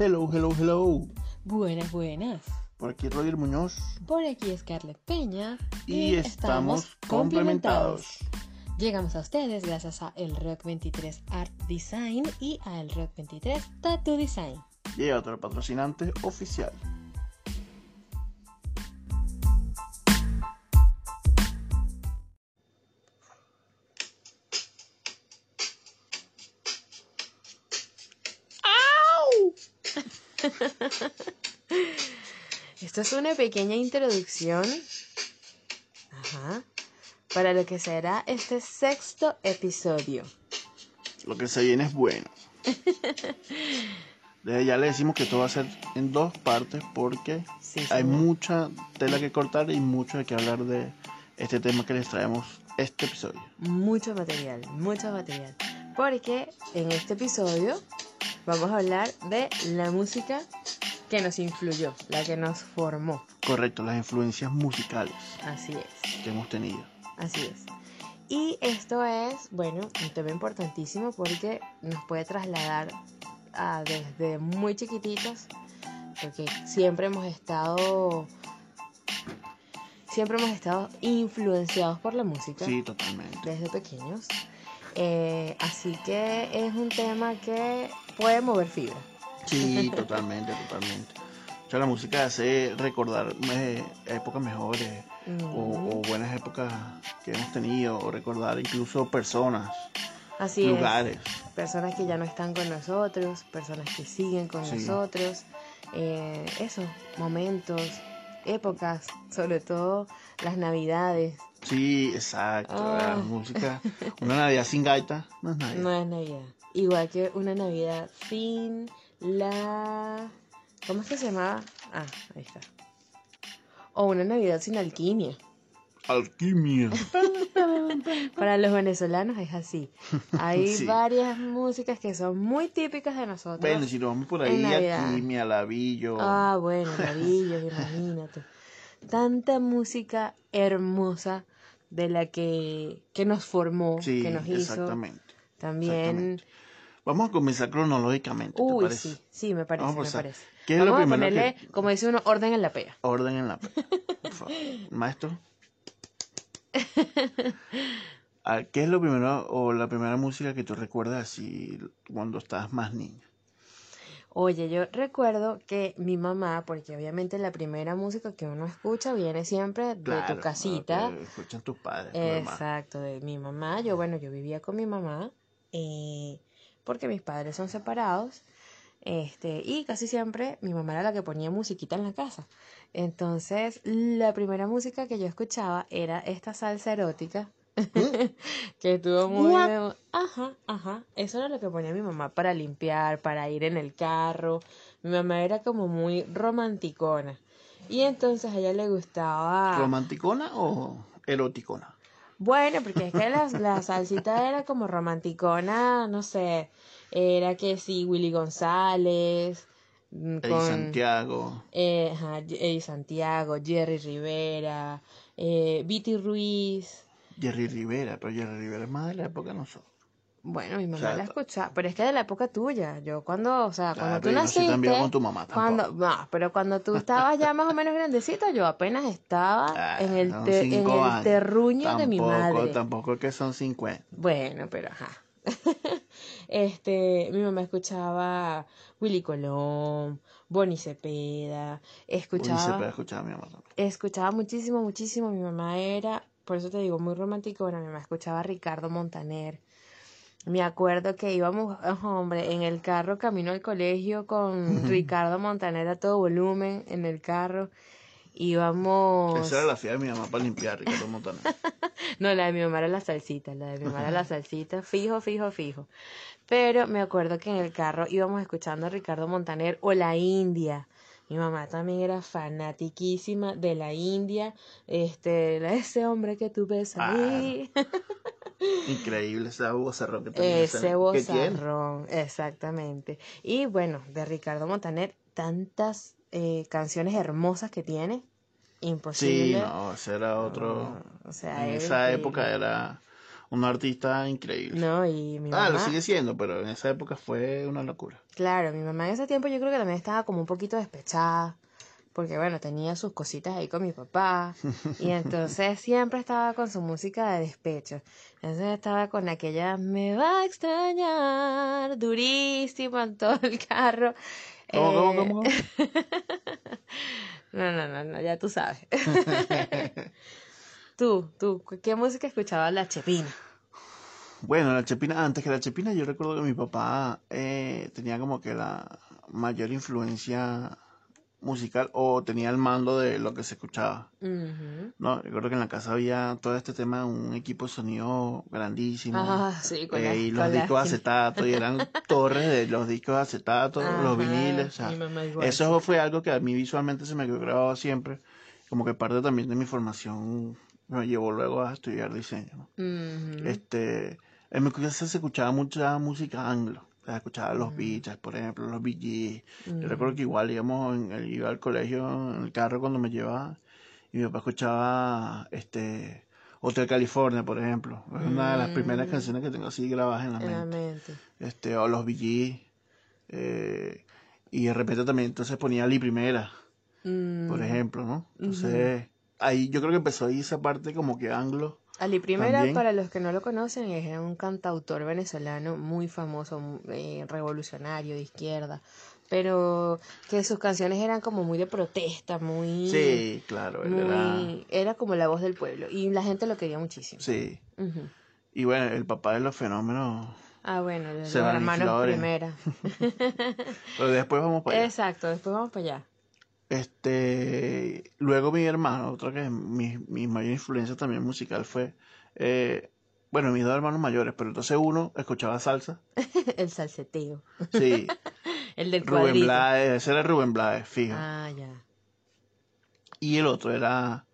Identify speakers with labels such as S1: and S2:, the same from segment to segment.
S1: Hello, hello, hello.
S2: Buenas, buenas.
S1: Por aquí Roger Muñoz.
S2: Por aquí Scarlett Peña.
S1: Y, estamos complementados.
S2: Llegamos a ustedes gracias a El Rock 23 Art Design y a El Rock 23 Tattoo Design.
S1: Y a otro patrocinante oficial.
S2: Esto es una pequeña introducción ajá, para lo que será este sexto episodio.
S1: Lo que se viene es bueno. Desde ya le decimos que todo va a ser en dos partes porque
S2: Sí,
S1: hay mucha tela que cortar y mucho de que hablar de este tema que les traemos este episodio.
S2: Mucho material, mucho material. Porque en este episodio vamos a hablar de la música que nos influyó, la que nos formó.
S1: Correcto, las influencias musicales
S2: Así es.
S1: que hemos tenido.
S2: Así es. Y esto es, bueno, un tema importantísimo porque nos puede trasladar a desde muy chiquititos, porque siempre hemos estado, siempre hemos estado influenciados por la música
S1: Sí, totalmente.
S2: desde pequeños. Eh, así que es un tema que puede mover fibra.
S1: Sí, totalmente, totalmente. O sea, la música hace recordar eh, épocas mejores o, o
S2: Mm,
S1: buenas épocas que hemos tenido, o recordar incluso personas,
S2: Así es.
S1: lugares.
S2: personas que ya no están con nosotros, personas que siguen con
S1: Sí.
S2: nosotros, eh, eso, momentos, épocas, sobre todo las navidades.
S1: Sí, exacto. La
S2: Ah.
S1: música, una Navidad sin gaita, no es Navidad.
S2: No es Navidad. Igual que una Navidad sin la... ¿Cómo es que se llamaba? Ah, ahí está. O una Navidad sin alquimia.
S1: Alquimia.
S2: Para los venezolanos es así. Hay
S1: Sí.
S2: varias músicas que son muy típicas de nosotros.
S1: Bueno, si nos vamos por ahí, alquimia, lavillo.
S2: Ah, bueno, maravillas, imagínate. Tanta música hermosa de la que, que nos formó,
S1: sí,
S2: que nos hizo.
S1: exactamente.
S2: También.
S1: exactamente. Vamos a comenzar cronológicamente. ¿te
S2: Uy, sí, sí, me parece,
S1: Vamos a
S2: me parece.
S1: ¿Qué es lo
S2: a
S1: primero
S2: ponerle,
S1: que-
S2: como dice uno, orden en la pea.
S1: Orden en la. Por favor. Maestro. Ah, ¿Qué es lo primero o la primera música que tú recuerdas así cuando estabas más niña?
S2: Oye, yo recuerdo que mi mamá, porque obviamente la primera música que uno escucha viene siempre de
S1: Claro,
S2: tu casita.
S1: que escuchan tus padres. tu.
S2: Exacto, de mi mamá. Yo, bueno, yo vivía con mi mamá eh, porque mis padres son separados. Este, y casi siempre mi mamá era la que ponía musiquita en la casa. Entonces, la primera música que yo escuchaba era esta salsa erótica. que estuvo muy de Ajá, ajá. Eso era lo que ponía mi mamá para limpiar, para ir en el carro. Mi mamá era como muy romanticona. Y entonces a ella le gustaba.
S1: ¿Romanticona o eroticona?
S2: Bueno, porque es que la, la salsita era como romanticona, no sé, era que sí, Willy González, mm,
S1: Eddie
S2: con
S1: Santiago.
S2: eh, ajá, Eddie Santiago, Jerry Rivera, eh, Viti Ruiz.
S1: Jerry Rivera, pero Jerry Rivera es más de la época de nosotros.
S2: Bueno, mi mamá
S1: sea,
S2: la escuchaba, pero es que de la época tuya. Yo cuando, o sea, cuando tú
S1: yo
S2: naciste,
S1: con tu mamá
S2: cuando, no, pero cuando tú estabas ya más o menos grandecita, yo apenas estaba
S1: Ah,
S2: en el, te- en el
S1: años.
S2: terruño de mi madre.
S1: Tampoco es que son 50.
S2: Bueno, pero ajá. este, mi mamá escuchaba Willy Colón, Bonnie Cepeda, escuchaba,
S1: puede escuchar a mi mamá también.
S2: escuchaba muchísimo, muchísimo. Mi mamá era, por eso te digo, muy romántico. Mi mamá escuchaba a Ricardo Montaner. Me acuerdo que íbamos, ah, hombre, en el carro camino al colegio con Ricardo Montaner a todo volumen en el carro. Íbamos.
S1: Esa era la fiesta de mi mamá para limpiar, Ricardo Montaner.
S2: No, la de mi mamá era la salsita, la de mi mamá era la salsita, fijo, fijo, fijo. Pero me acuerdo que en el carro íbamos escuchando a Ricardo Montaner o La India. Mi mamá también era fanatiquísima de La India, este, ese hombre que tú ves ahí,
S1: Increíble esa vozarrón que tenía.
S2: ese
S1: tiene.
S2: vozarrón, exactamente. Y bueno, de Ricardo Montaner, tantas eh, canciones hermosas que tiene,
S1: Sí,
S2: imposible.
S1: no, ese era otro.
S2: No, o sea,
S1: en
S2: es
S1: esa
S2: increíble.
S1: época era un artista increíble.
S2: No, y mi
S1: Ah,
S2: mamá...
S1: lo sigue siendo, pero en esa época fue una locura.
S2: Claro, mi mamá en ese tiempo yo creo que también estaba como un poquito despechada, porque bueno, tenía sus cositas ahí con mi papá, y entonces siempre estaba con su música de despecho. Entonces estaba con aquella, me va a extrañar, durísimo en todo el carro.
S1: ¿Cómo, cómo,
S2: Eh,
S1: cómo, cómo?
S2: No, no, no, no, ya tú sabes. Tú, tú, ¿qué música escuchaba la Chepina?
S1: Bueno, la Chepina, antes que la Chepina, yo recuerdo que mi papá eh, tenía como que la mayor influencia musical o tenía el mando de lo que se escuchaba.
S2: Ujú.
S1: No, recuerdo que en la casa había todo este tema, un equipo de sonido grandísimo.
S2: Ah, sí, con
S1: eh,
S2: la-
S1: y los
S2: la-
S1: discos de acetato, y eran torres de los discos de acetato,
S2: Ajá,
S1: los viniles. o sea, eso fue algo que a mí visualmente se me quedó grabado siempre, como que parte también de mi formación me llevó luego a estudiar diseño. Este, en mi casa se escuchaba mucha música anglo. Escuchaba
S2: Mm.
S1: los Beatles, por ejemplo, los Gees. Yo recuerdo que igual íbamos, en, el- iba al colegio en el carro cuando me llevaba y mi papá escuchaba este Hotel California, por ejemplo. Es una de las primeras canciones que tengo así grabadas en la
S2: Mm. En la
S1: mente. Este, o los Gees. eh, y de repente también entonces ponía Lee Primera,
S2: Mm.
S1: por ejemplo, ¿no? Entonces, ahí yo creo que empezó ahí esa parte como que anglo.
S2: Ali Primera,
S1: También.
S2: para los que no lo conocen, es un cantautor venezolano muy famoso, eh, revolucionario, de izquierda, pero que sus canciones eran como muy de protesta, muy...
S1: Sí, claro, él era...
S2: muy era como la voz del pueblo y la gente lo quería muchísimo.
S1: Sí.
S2: Ujú.
S1: Y bueno, el papá de los fenómenos.
S2: Ah, bueno, los
S1: Se van
S2: hermanos. Primera.
S1: Pero después vamos para allá.
S2: Exacto, después vamos para allá.
S1: Este, luego mi hermano, otra que mi, mi mayor influencia también musical fue, eh, bueno, mis dos hermanos mayores, pero entonces uno escuchaba salsa,
S2: El salseteo,
S1: sí,
S2: el del
S1: Rubén
S2: cuadrito.
S1: Blades, ese era Rubén Blades, fijo,
S2: Ah, ya.
S1: y el otro era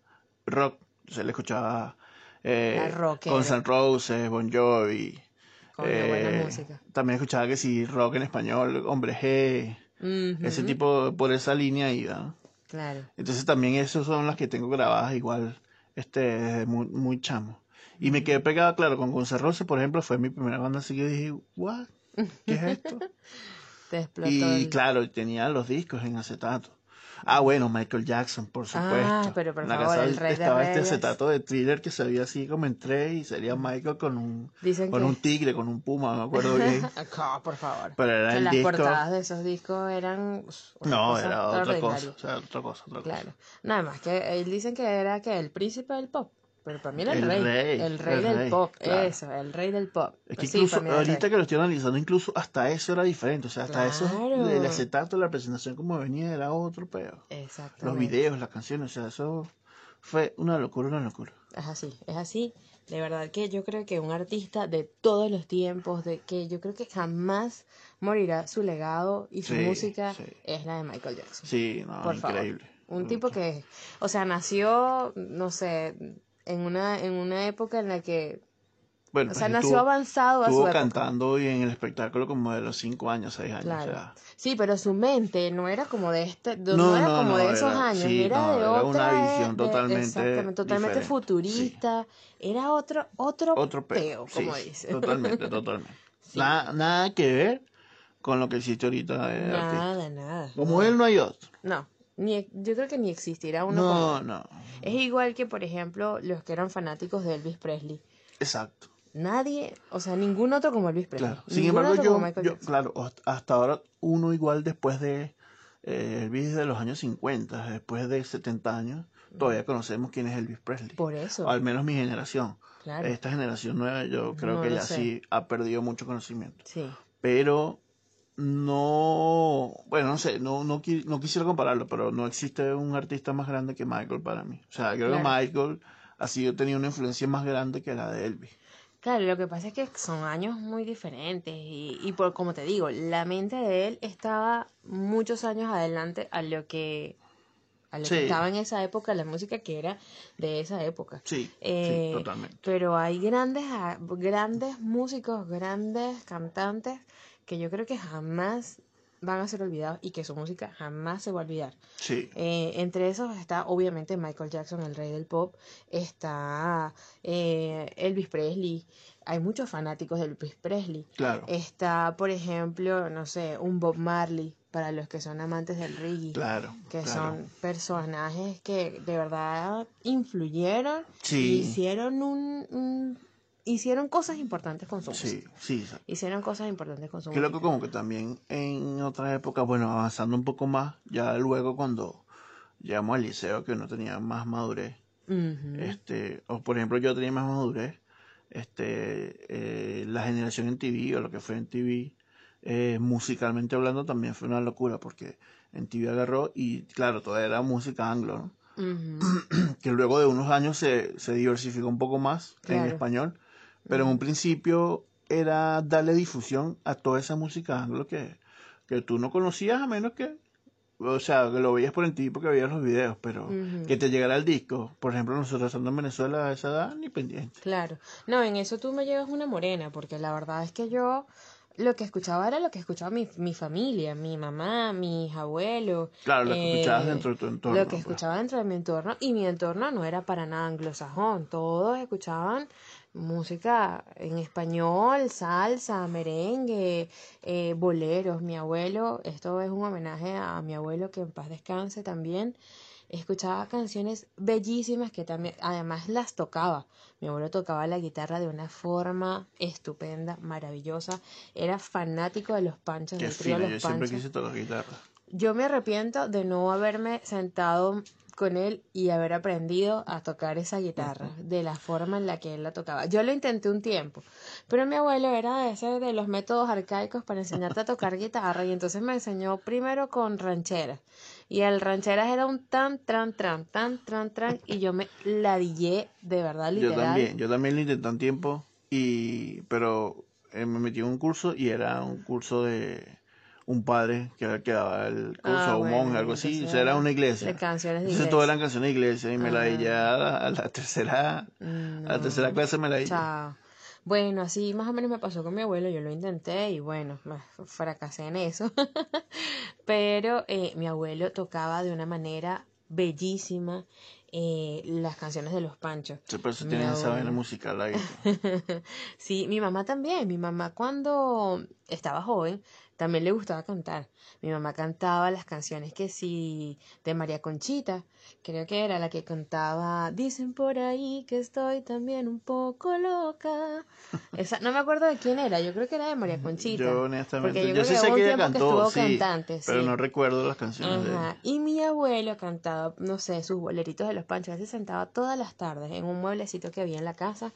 S1: rock, se le escuchaba eh,
S2: Era rockero.
S1: Guns N' Roses, Bon Jovi,
S2: Con buena
S1: eh,
S2: música.
S1: también escuchaba que sí, rock en español, Hombre G, Ese tipo, por esa línea iba.
S2: Claro.
S1: Entonces también esas son las que tengo grabadas igual, este, desde muy, muy chamo. Y me quedé pegado, claro, con Roses, por ejemplo, fue mi primera banda, así que yo dije, ¿what? ¿Qué es esto?
S2: Te explotó
S1: y
S2: el-
S1: claro, tenía los discos en acetato. Ah, bueno, Michael Jackson, por supuesto.
S2: Ah, pero por
S1: en la
S2: favor,
S1: casa
S2: el rey de
S1: estaba este
S2: reyes.
S1: acetato de thriller que se veía así como entré y sería Michael con un,
S2: Dicen
S1: con
S2: que...
S1: un tigre, con un puma, no me acuerdo bien.
S2: Acá, por favor.
S1: Pero era
S2: Que
S1: el
S2: las
S1: disco.
S2: portadas de esos discos eran...
S1: No,
S2: cosa
S1: era otra cosa, o sea, otra cosa, otra cosa.
S2: Claro. Nada más que él dicen que era que el príncipe del pop. Pero para mí era el,
S1: El
S2: rey.
S1: rey,
S2: El rey
S1: el
S2: del
S1: rey,
S2: pop.
S1: claro.
S2: Eso, el rey del pop.
S1: Es que
S2: Pues sí,
S1: incluso
S2: el
S1: ahorita que lo estoy analizando, incluso hasta eso era diferente. O sea, hasta eso
S2: Claro.
S1: del acetato, la presentación como venía era otro peo.
S2: Exactamente.
S1: Los videos, las canciones, o sea, eso fue una locura, una locura.
S2: Es así, es así. De verdad que yo creo que un artista de todos los tiempos, de que yo creo que jamás morirá su legado y su
S1: Sí,
S2: música
S1: sí.
S2: es la de Michael Jackson.
S1: Sí, no,
S2: Por favor.
S1: increíble.
S2: Un tipo que, o sea, nació, no sé, en una, en una época en la que,
S1: Bueno,
S2: o sea,
S1: pues,
S2: nació
S1: estuvo-
S2: avanzado a su época.
S1: cantando y en el espectáculo como de los 5 años, 6 años.
S2: Claro.
S1: O sea,
S2: Sí, pero su mente no era como de este, no,
S1: No,
S2: era
S1: no,
S2: como
S1: no,
S2: de esos
S1: era-
S2: años,
S1: sí,
S2: era de
S1: era
S2: otra,
S1: una visión
S2: de-
S1: totalmente
S2: exactamente, totalmente
S1: diferente,
S2: futurista, era otro, otro,
S1: otro peo.
S2: peo,
S1: sí,
S2: como
S1: sí,
S2: dice.
S1: Totalmente, totalmente.
S2: Sí.
S1: Nada, nada que ver con lo que existe ahorita de artista.
S2: Nada, nada.
S1: Como
S2: nada.
S1: él no hay otro.
S2: No, ni, yo creo que ni existirá uno como
S1: No.
S2: Es igual que, por ejemplo, los que eran fanáticos de Elvis Presley.
S1: Exacto.
S2: Nadie, o sea, ningún otro como Elvis Presley.
S1: Claro. Sin embargo, yo, claro, hast- hasta ahora uno igual después de eh, Elvis de los años 50, después de 70 años, todavía conocemos quién es Elvis Presley.
S2: Por eso,
S1: al menos mi generación.
S2: claro.
S1: Esta generación nueva yo creo
S2: No
S1: que ya
S2: sé.
S1: sí ha perdido mucho conocimiento.
S2: Sí.
S1: Pero no, bueno, no sé, no, no, no quisiera compararlo, pero no existe un artista más grande que Michael para mí. O sea, creo que. Michael ha sido tenido una influencia más grande que la de Elvis.
S2: Claro, lo que pasa es que son años muy diferentes y, y por como te digo, la mente de él estaba muchos años adelante a lo que a lo
S1: Sí.
S2: que estaba en esa época, la música que era de esa época.
S1: Sí,
S2: Eh,
S1: sí, totalmente.
S2: Pero hay grandes, grandes músicos, grandes cantantes que yo creo que jamás van a ser olvidados y que su música jamás se va a olvidar.
S1: Sí.
S2: Eh, entre esos está obviamente Michael Jackson, el rey del pop, está eh, Elvis Presley, hay muchos fanáticos de Elvis Presley.
S1: Claro.
S2: Está, por ejemplo, no sé, un Bob Marley, para los que son amantes del reggae.
S1: Claro.
S2: Que
S1: claro.
S2: son personajes que de verdad influyeron
S1: Sí.
S2: y hicieron un, un- hicieron cosas importantes con su música.
S1: Sí, sí.
S2: Hicieron cosas importantes con su música.
S1: loco como que también en otras épocas, bueno, avanzando un poco más, ya luego cuando llegamos al liceo que uno tenía más madurez, este, o por ejemplo yo tenía más madurez, este, eh, la generación en TV o lo que fue en TV, eh, musicalmente hablando también fue una locura porque en TV agarró y claro, toda era música anglo, ¿no? Que luego de unos años se, se diversificó un poco más en español, pero en un principio era darle difusión a toda esa música anglo que, que tú no conocías a menos que, o sea, que lo veías por en ti porque veías los videos, pero que te llegara el disco, por ejemplo, nosotros estando en Venezuela a esa edad, ni pendiente.
S2: Claro. No, en eso tú me llevas una morena, porque la verdad es que yo lo que escuchaba era lo que escuchaba mi, mi familia, mi mamá, mis abuelos.
S1: Claro, lo que
S2: eh,
S1: escuchabas dentro de tu entorno.
S2: Lo que
S1: pues.
S2: escuchaba dentro de mi entorno, y mi entorno no era para nada anglosajón. Todos escuchaban música en español, salsa, merengue, eh, boleros. Mi abuelo, esto es un homenaje a mi abuelo que en paz descanse también. Escuchaba canciones bellísimas que también, además las tocaba. Mi abuelo tocaba la guitarra de una forma estupenda, maravillosa. Era fanático de los panchos,
S1: Qué
S2: del trío
S1: fino,
S2: Los
S1: yo siempre
S2: Panchos.
S1: quise tocar guitarra.
S2: Yo me arrepiento de no haberme sentado con él y haber aprendido a tocar esa guitarra de la forma en la que él la tocaba. Yo lo intenté un tiempo, pero mi abuelo era ese de los métodos arcaicos para enseñarte a tocar guitarra y entonces me enseñó primero con rancheras. Y el rancheras era un tan, tran, tran, tan, tran, tran y yo me ladillé de verdad
S1: Yo
S2: literal.
S1: también, yo también lo intenté un tiempo, y, pero eh, me metí en un curso y era un curso de un padre que que daba el curso,
S2: Ah,
S1: o un
S2: bueno,
S1: monje, algo así,
S2: entonces
S1: o sea, era una iglesia.
S2: de canciones de
S1: Entonces
S2: iglesia.
S1: todas eran canciones de iglesia y me la di ya a la, a la tercera, a la
S2: No.
S1: tercera clase me la di.
S2: Chao. Bueno, así más o menos me pasó con mi abuelo, yo lo intenté y bueno, fracasé en eso. Pero eh, mi abuelo tocaba de una manera bellísima eh, las canciones de los Panchos.
S1: Sí, por eso
S2: Mi
S1: tienes esa vaina musical ahí.
S2: Sí, mi mamá también. Mi mamá cuando estaba joven también le gustaba cantar. Mi mamá cantaba las canciones que sí de María Conchita. Creo que era la que cantaba Dicen por ahí que estoy también un poco loca. Esa, no me acuerdo de quién era. Yo creo que era de María Conchita.
S1: Yo honestamente,
S2: Porque yo,
S1: sí sé que ella
S2: que
S1: cantó, sí,
S2: cantante,
S1: pero
S2: sí.
S1: no recuerdo las canciones de
S2: Ajá. Y mi abuelo cantaba, no sé, sus boleritos de los panchos. Él se sentaba todas las tardes en un mueblecito que había en la casa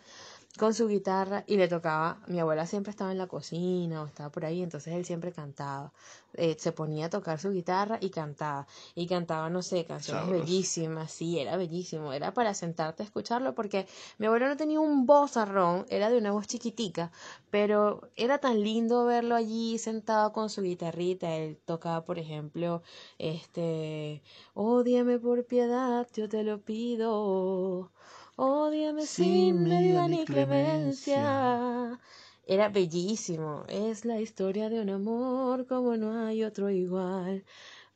S2: con su guitarra y le tocaba. Mi abuela siempre estaba en la cocina o estaba por ahí, entonces él siempre cantaba. Eh, se ponía a tocar su guitarra y cantaba. Y cantaba, no sé, canciones bellísimas. Sí, era bellísimo. Era para sentarte a escucharlo porque mi abuelo no tenía un vozarrón, era de una voz chiquitica, pero era tan lindo verlo allí sentado con su guitarrita. Él tocaba, por ejemplo, este, ódiame por piedad, yo te lo pido. Ódiame
S1: Sin
S2: medida ni clemencia. Era bellísimo. Es la historia de un amor como no hay otro igual.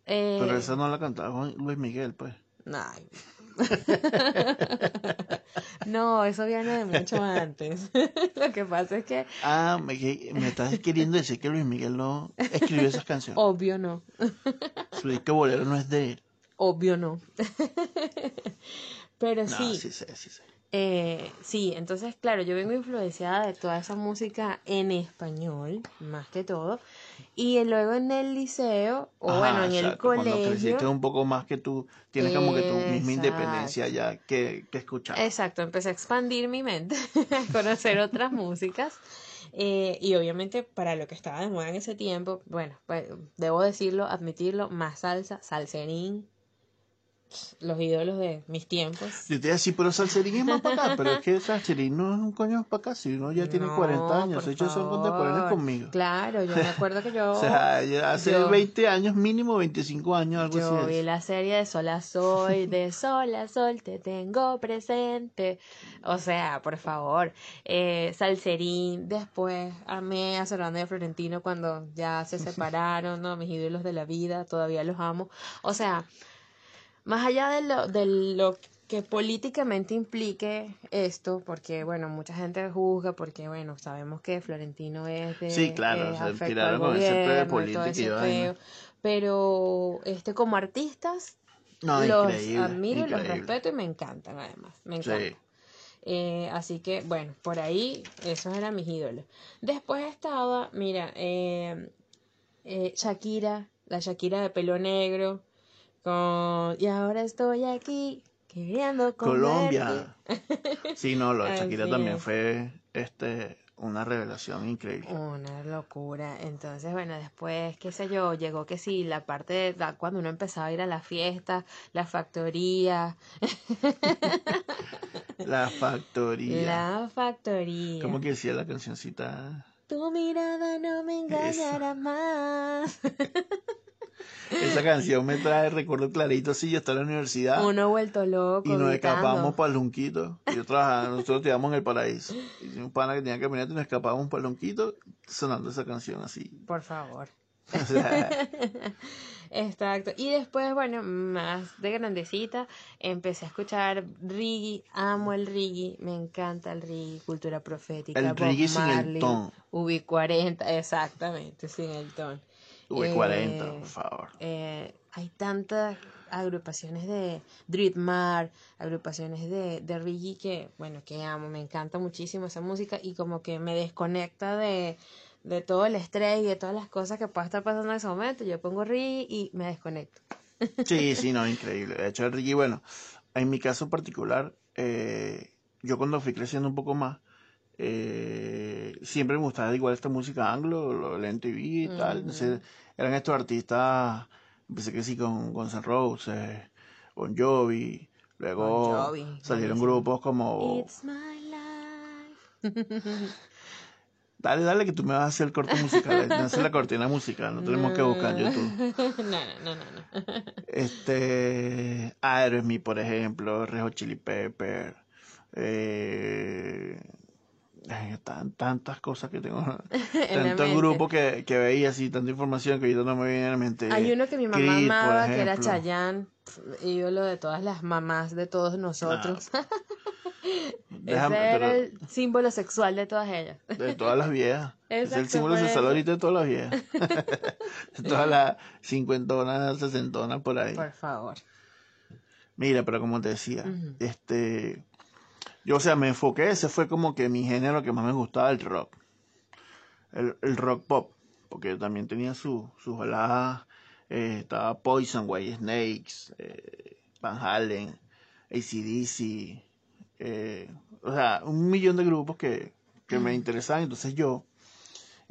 S2: Eh,
S1: Pero esa no la cantaba Luis Miguel, pues.
S2: Ay. No, eso viene de mucho antes. Lo que pasa es que,
S1: Ah, me, me estás queriendo decir que Luis Miguel no escribió esas canciones.
S2: obvio no,
S1: Su disco bolero no es de él.
S2: obvio no. Pero
S1: No,
S2: sí,
S1: sí sí
S2: eh, sí, entonces, claro, yo vengo influenciada de toda esa música en español, más que todo. Y luego en el liceo, o
S1: Ajá,
S2: bueno, en el
S1: exacto, Cuando
S2: colegio.
S1: creciste un poco más que tú, tienes como que tu misma independencia ya que, que escuchar.
S2: Exacto, empecé a expandir mi mente, a conocer otras músicas. eh, y obviamente para lo que estaba de moda en ese tiempo, bueno, pues, debo decirlo, admitirlo, más salsa, salserín. Los ídolos de mis tiempos.
S1: Yo te iba a decir, pero Salserín es más para acá, pero es que Salserín no es un coño para acá, si uno ya tiene
S2: No,
S1: 40 años, ellos son contemporáneos conmigo.
S2: Claro, yo me acuerdo que yo...
S1: O sea, hace
S2: yo-
S1: 20 años, mínimo 25 años, algo
S2: Yo
S1: así.
S2: vi
S1: es.
S2: la serie de Sol a Sol, de Sol a Sol te tengo presente. O sea, por favor. Eh, Salserín, después amé a Servando y a Florentino cuando ya se separaron, ¿no? Mis ídolos de la vida, todavía los amo. O sea, más allá de lo, de lo que políticamente implique esto, porque bueno, mucha gente juzga, porque bueno, sabemos que Florentino es de
S1: Sí, claro,
S2: eh,
S1: o sea,
S2: afecto
S1: tiraron con ese
S2: gobierno y pero este como artistas
S1: No,
S2: los
S1: increíble.
S2: admiro los respeto y me encantan además, me encantan.
S1: Sí.
S2: Eh, así que, bueno, por ahí esos eran mis ídolos. Después estaba, mira, eh, eh, Shakira, la Shakira de pelo negro, con Y ahora estoy aquí queriendo
S1: Colombia.
S2: comerte".
S1: Sí, no, lo de Shakira también fue este una revelación increíble.
S2: Una locura. Entonces, bueno, después, qué sé yo, llegó que sí, la parte de da- cuando uno empezaba a ir a la fiesta, la factoría,
S1: La factoría.
S2: la factoría.
S1: ¿Cómo que decía la cancioncita?
S2: Tu mirada no me engañará más.
S1: Esa canción me trae recuerdo clarito, sí, yo estaba en la universidad
S2: Uno vuelto loco.
S1: y nos
S2: gritando.
S1: escapamos para el Lunquito. Y yo trabajaba, nosotros íbamos en el paraíso. Y un pana que tenía camioneta y nos escapábamos para el Lunquito sonando esa canción así.
S2: Por favor.
S1: O sea,
S2: Exacto. Y después, bueno, más de grandecita, empecé a escuchar reggae. Amo el reggae. Me encanta el reggae. Cultura profética.
S1: El
S2: Bob
S1: reggae sin el
S2: Marley,
S1: ton.
S2: UB40. Exactamente, sin el ton.
S1: V40,
S2: Eh,
S1: por favor.
S2: eh, hay tantas agrupaciones de Dreadmar, agrupaciones de, de que, bueno, que amo, me encanta muchísimo esa música y como que me desconecta de, de todo el estrés y de todas las cosas que pueda estar pasando en ese momento. Yo pongo reggae y me desconecto.
S1: Sí, sí, no, increíble. De hecho, el reggae, bueno, en mi caso particular, eh, yo cuando fui creciendo un poco más, eh, siempre me gustaba igual esta música anglo, lo del MTV y tal. Entonces, eran estos artistas, empecé que sí con Guns N' Roses, Bon Jovi, luego
S2: Bon Jovi,
S1: salieron grupos como...
S2: It's my life.
S1: Dale, dale, que tú me vas a hacer el corte musical, me haces la cortina musical, no tenemos que buscar en YouTube.
S2: no, no, no, no, no.
S1: Este, Aerosmith, por ejemplo, Red Hot Chili Pepper, eh, ay, tan, tantas cosas que tengo, tantos grupos que, que veía así, tanta información que ahorita no me viene a la mente.
S2: Hay uno que mi mamá
S1: Creed,
S2: amaba, que era. Chayanne, ídolo de todas las mamás de todos nosotros.
S1: Déjame,
S2: Ese era
S1: pero
S2: el símbolo sexual de todas ellas.
S1: de todas las viejas. es el símbolo sexual ahorita de todas las viejas. de todas las cincuentonas, sesentonas por ahí.
S2: Por favor.
S1: Mira, pero como te decía, este, yo, o sea, me enfoqué, ese fue como que mi género que más me gustaba, el rock. El, el rock pop, porque también tenía su- sus baladas, eh, estaba Poison, White Snakes, eh, Van Halen, ACDC, eh, o sea, un millón de grupos que, que me interesaban, entonces yo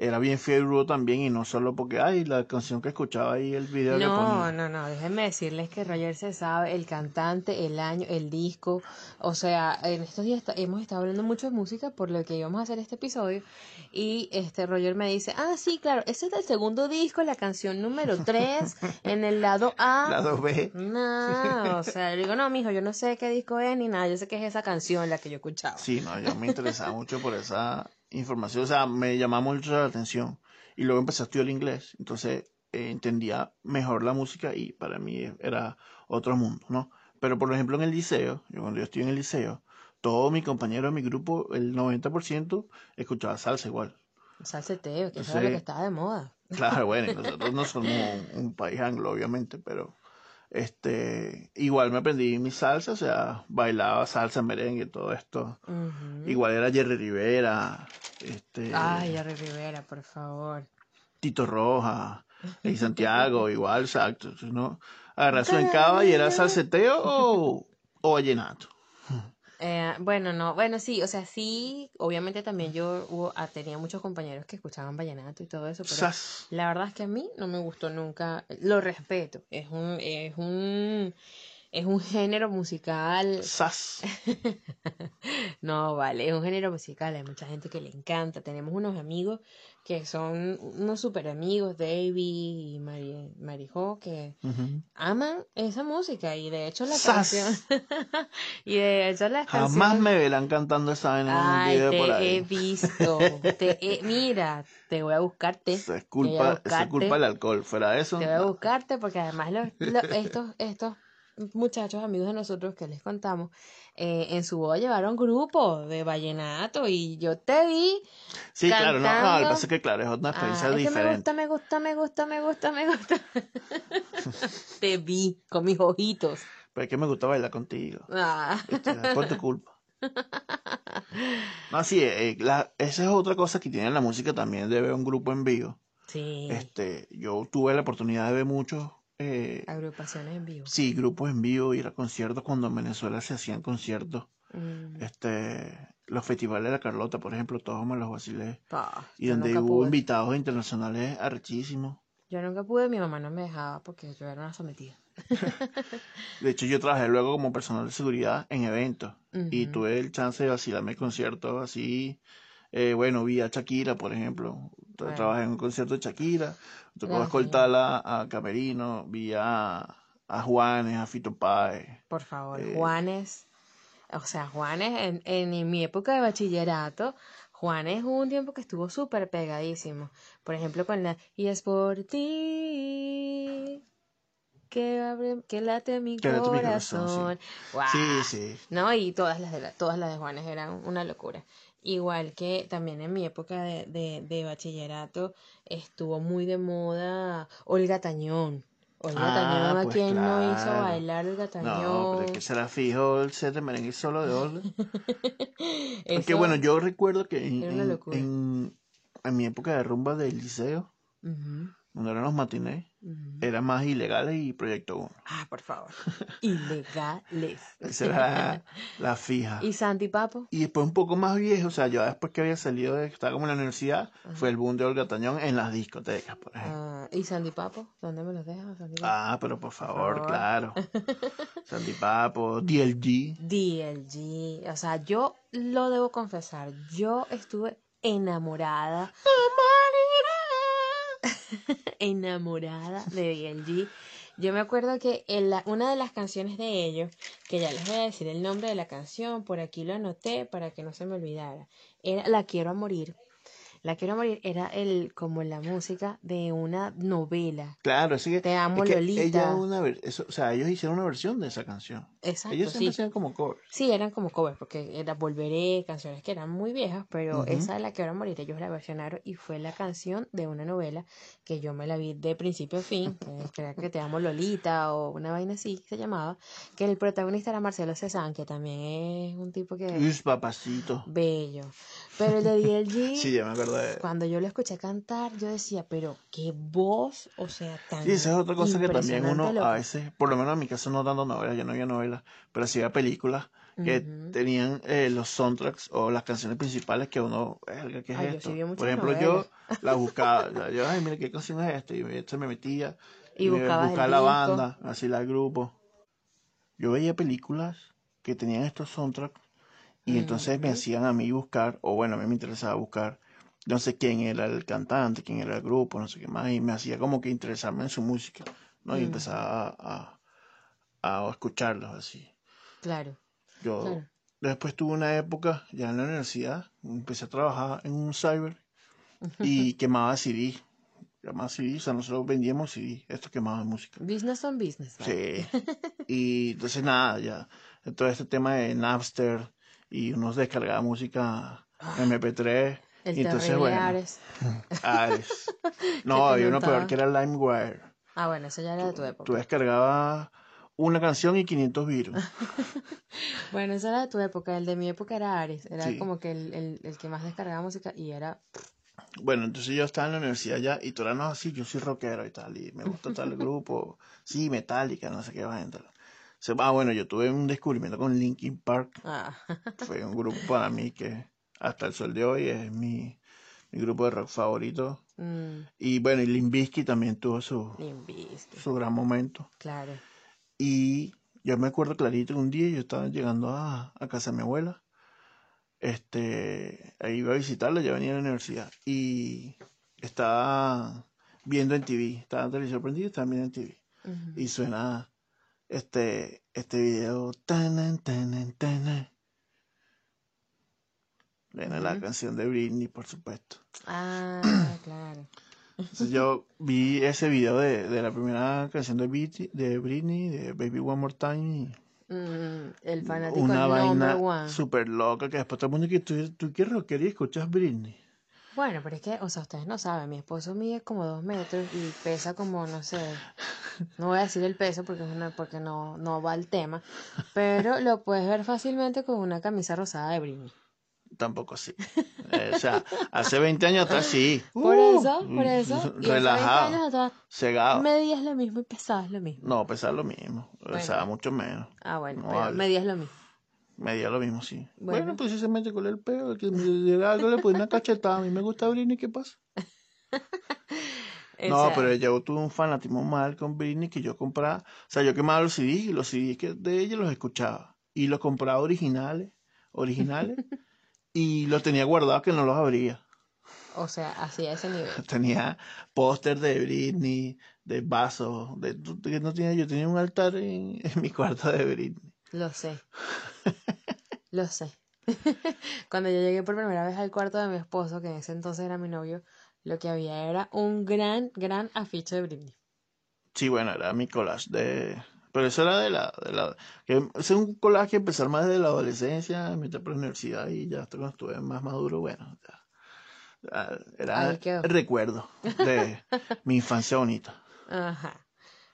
S1: era bien fiebre también y no solo porque, ay, la canción que escuchaba ahí, el video que
S2: No,
S1: ponía.
S2: no, no, déjenme decirles que Roger se sabe el cantante, el año, el disco. O sea, en estos días hemos estado hablando mucho de música por lo que íbamos a hacer este episodio. Y este Roger me dice, ah, sí, claro, ese es del segundo disco, la canción número 3, en el lado A.
S1: Lado B.
S2: No, o sea, yo digo, no, mijo, yo no sé qué disco es ni nada, yo sé que es esa canción la que yo escuchaba.
S1: Sí, no, yo me interesaba mucho por esa información, o sea, me llamaba mucho la atención. Y luego empecé a estudiar inglés, entonces eh, entendía mejor la música y para mí era otro mundo, ¿no? Pero por ejemplo en el liceo, yo cuando yo estoy en el liceo, todos mis compañeros de mi grupo, el 90% escuchaba salsa igual.
S2: Salseteo, que eso era lo que estaba de moda.
S1: Claro, bueno, nosotros no somos un, un país anglo, obviamente, pero este igual me aprendí mi salsa, o sea, bailaba salsa, merengue, todo esto. Igual era Jerry Rivera, este,
S2: Ay, Jerry Rivera, por favor.
S1: Tito Roja, y Santiago, igual, exacto. ¿no? Agarrar su encaba y era salseteo o, o vallenato.
S2: Eh, bueno, no, bueno, sí, o sea, sí, obviamente también yo hubo- ah, tenía muchos compañeros que escuchaban vallenato y todo eso, pero
S1: Sas.
S2: la verdad es que a mí no me gustó nunca, lo respeto, es un, es un, es un género musical.
S1: ¡Sas!
S2: no, vale, es un género musical. Hay mucha gente que le encanta. Tenemos unos amigos que son unos super amigos, David y Mari, Marijo, que aman esa música. Y de hecho la canción. y de hecho la
S1: canción. Jamás me verán cantando esa en un video por ahí.
S2: he visto. te mira, te voy a buscarte.
S1: Eso es culpa, es culpa del alcohol. Fuera de eso.
S2: Te voy a buscarte porque además los, estos, estos muchachos amigos de nosotros que les contamos, eh, en su boda llevaron grupo de vallenato y yo te vi.
S1: Sí, claro, no, no, lo que pasa es que claro, es una experiencia ah, diferente.
S2: me gusta, me gusta, me gusta, me gusta, me gusta. te vi con mis ojitos.
S1: Pero es que me gusta bailar contigo. Ah. Este, por tu culpa. No, sí, eh, la, esa es otra cosa que tiene la música también de ver un grupo en vivo.
S2: Sí.
S1: Este, yo tuve la oportunidad de ver muchos
S2: eh, Agrupaciones en vivo.
S1: Sí, grupos en vivo, ir a conciertos cuando en Venezuela se hacían conciertos. Mm. Este, los festivales de la Carlota, por ejemplo, todos me los vacilé. y donde hubo invitados internacionales arrechísimos.
S2: Yo nunca pude, mi mamá no me dejaba porque yo era una sometida.
S1: de hecho, yo trabajé luego como personal de seguridad en eventos y tuve el chance de vacilarme conciertos así. Eh, bueno, vi a Shakira, por ejemplo. Trabajé en un concierto de Shakira Tocó escoltarla a Camerino, vi a, Juanes, a Fito Páez.
S2: Por favor, eh, Juanes. O sea, Juanes, en, en mi época de bachillerato, Juanes hubo un tiempo que estuvo súper pegadísimo. Por ejemplo, con la Y es por ti que, abre, que late mi corazón.
S1: sí. sí.
S2: No, y todas las de todas las de Juanes eran una locura. Igual que también en mi época de, de, de bachillerato estuvo muy de moda Olga Tañón. Olga ah, Tañón, ¿a pues quién no hizo bailar Olga Tañón? No,
S1: pero es que se la fijo el set de merengue solo de Olga. Porque bueno, yo recuerdo que en, en, en, mi época de rumba del liceo, cuando eran los matinés, eran más ilegales y Proyecto 1.
S2: Ah, por favor. ilegales.
S1: Esa era la, fija.
S2: ¿Y Santi Papo?
S1: Y después un poco más viejo, o sea, yo después que había salido, de, estaba como en la universidad, fue el boom de Olga Tañón en las discotecas, por ejemplo.
S2: Ah, ¿Y Santi Papo? ¿Dónde me los dejas,
S1: Ah, pero por favor, claro. Santi Papo, DLG.
S2: DLG. O sea, yo lo debo confesar, yo estuve enamorada. enamorada de DLG. Yo me acuerdo que en una de las canciones de ellos, que ya les voy a decir el nombre de la canción, por aquí lo anoté para que no se me olvidara, era La Quiero a Morir. La Quiero Morir era el, como la música de una novela.
S1: Claro, así que.
S2: Te amo, Lolita.
S1: una, o sea, ellos hicieron una versión de esa canción.
S2: Exacto.
S1: Ellos siempre hacían como covers.
S2: Sí, eran como covers, porque era Volveré, canciones que eran muy viejas, pero esa de La Quiero Morir, ellos la versionaron y fue la canción de una novela que yo me la vi de principio a fin, que era que Te amo, Lolita, o una vaina así se llamaba, que el protagonista era Marcelo Cezanne, que también es un tipo que.
S1: Es papacito.
S2: Bello. Pero el de DLG.
S1: sí, ya me acuerdo de.
S2: Cuando yo lo escuché cantar, yo decía, pero qué voz, o sea, tan. Sí,
S1: esa es otra cosa que también uno a veces, por lo menos en mi caso no dando novelas, yo no había novelas, pero sí había películas que tenían eh, los soundtracks o las canciones principales que uno, ¿qué es esto? por ejemplo, yo la buscaba, yo, ay, mira qué canción es esta, y se me metía, y, buscaba la banda, así la grupo. Yo veía películas que tenían estos soundtracks y entonces me hacían a mí buscar, o bueno, a mí me interesaba buscar, no sé quién era el cantante, quién era el grupo, no sé qué más, y me hacía como que interesarme en su música, ¿no? Y empezaba a, a, escucharlos así.
S2: Claro.
S1: Yo después tuve una época, ya en la universidad, empecé a trabajar en un cyber y quemaba CD. Quemaba CD, o sea, nosotros vendíamos CD, esto quemaba música.
S2: Business on business.
S1: Sí. y entonces nada, ya, todo este tema de Napster, y uno descargaba música ah. MP3.
S2: El y entonces, bueno,
S1: Ares. Ares. No, había uno peor que era LimeWire.
S2: Ah, bueno, eso ya era de tu época.
S1: Tú descargabas una canción y 500 virus.
S2: bueno, eso era de tu época. El de mi época era Ares. Era como que el, el, el, que más descargaba música y era...
S1: Bueno, entonces yo estaba en la universidad ya y tú eras no así, yo soy rockero y tal, y me gusta tal grupo, sí, Metallica, no sé qué va a entrar. Ah, bueno, yo tuve un descubrimiento con Linkin Park. Ah. Fue un grupo para mí que hasta el sol de hoy es mi, mi grupo de rock favorito. Mm. Y bueno, y Limbisky también tuvo su, su gran momento.
S2: Claro.
S1: Y yo me acuerdo clarito que un día yo estaba llegando a, a casa de mi abuela. Este, ahí iba a visitarla, ya venía a la universidad. Y estaba viendo en TV, estaba en televisión prendida, estaba viendo en TV. Y suena este, este video. Tanan, tanan, tanan. Viene la canción de Britney, por supuesto.
S2: Ah, claro.
S1: Entonces yo vi ese video de, de la primera canción de Britney, de Britney, de Baby One More Time. y
S2: Mm, el fanático
S1: una vaina súper loca que después todo el mundo que tú, tú qué rockera y escuchas Britney.
S2: Bueno, pero es que, o sea, ustedes no saben, mi esposo mide como dos metros y pesa como, no sé, no voy a decir el peso porque, es una, porque no, no va al tema, pero lo puedes ver fácilmente con una camisa rosada de Britney.
S1: Tampoco así. Eh, o sea, hace 20 años atrás sí.
S2: Por
S1: Uh,
S2: eso, por eso. Y hace 20
S1: relajado.
S2: años atrás
S1: Cegado.
S2: medías lo mismo y pesabas lo mismo.
S1: No, pesaba lo mismo. O sea,
S2: Bueno.
S1: mucho menos.
S2: Ah, bueno,
S1: No
S2: pero
S1: vale.
S2: medías lo mismo.
S1: Medía lo mismo, sí.
S2: Bueno.
S1: Bueno, pues si se mete con el el que me algo le pone una cachetada. A mí me gusta Britney, ¿qué pasa? No,
S2: sea,
S1: pero yo tuve un fanatismo mal con Britney que yo compraba. O sea, yo quemaba los CDs y los CDs que de ella los escuchaba. Y los compraba originales, originales. y los tenía guardados que no los abría.
S2: O sea, así a ese nivel.
S1: Tenía póster de Britney, de vasos. De, que no tenía, yo tenía un altar en, en mi cuarto de Britney.
S2: Lo sé. Lo sé. Cuando yo llegué por primera vez al cuarto de mi esposo, que en ese entonces era mi novio, lo que había era un gran, gran afiche de Britney.
S1: Sí, bueno, era mi collage de... Pero eso era de la... De la que, es un collage que empezó más desde la adolescencia, me metí por la universidad y ya hasta cuando estuve más maduro, bueno, ya, ya era el recuerdo de mi infancia bonita.
S2: Ajá.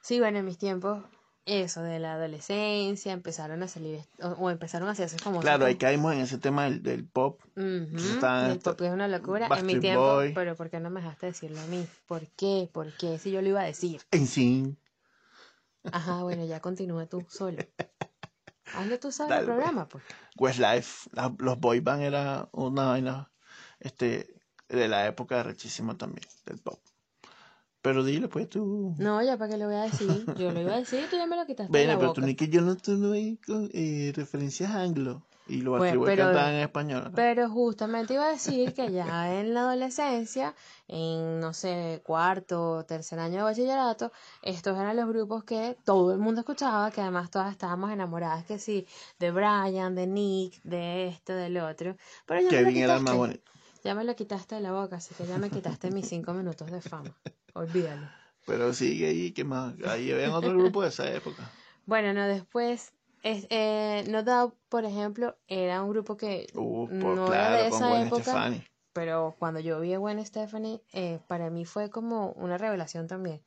S2: Sí, bueno, en mis tiempos, eso de la adolescencia, empezaron a salir, o, o empezaron a hacerse como
S1: Claro, ahí caímos en ese tema del, del pop. estaban
S2: el pop es una locura. En mi tiempo,
S1: Boy.
S2: pero ¿por qué no me dejaste decirlo a mí? ¿Por qué? ¿Por qué? Si yo lo iba a decir.
S1: En sí,
S2: Ajá, bueno, ya continúa tú solo. Hazlo tú
S1: Dale,
S2: el programa, pues.
S1: Westlife, la- los boy band era una vaina este, de la época rechísima también, del pop. Pero dile pues tú.
S2: No, ya para qué lo voy a decir. Yo lo iba a decir y tú ya me lo quitaste
S1: Bueno, pero
S2: boca.
S1: tú ni que yo no tuve con eh, referencias anglo. Y los
S2: Bueno, pero-
S1: cantaban en español. ¿no?
S2: Pero justamente iba a decir que ya en la adolescencia, en no sé, cuarto, tercer año de bachillerato, estos eran los grupos que todo el mundo escuchaba, que además todas estábamos enamoradas, que sí, de Brian, de Nick, de esto, del otro. Pero ya me lo
S1: Kevin era el más
S2: quitaste.
S1: bonito.
S2: Ya me lo quitaste de la boca, así que ya me quitaste mis cinco minutos de fama. Olvídalo.
S1: Pero sigue ahí, que más? Ahí habían otro grupo de esa época.
S2: Bueno, no, después, es, eh, No Doubt, por ejemplo, era un grupo que
S1: Uh, pues
S2: no era de esa época.
S1: Stefani.
S2: Pero cuando yo vi a Gwen Stephanie, eh, para mí fue como una revelación también.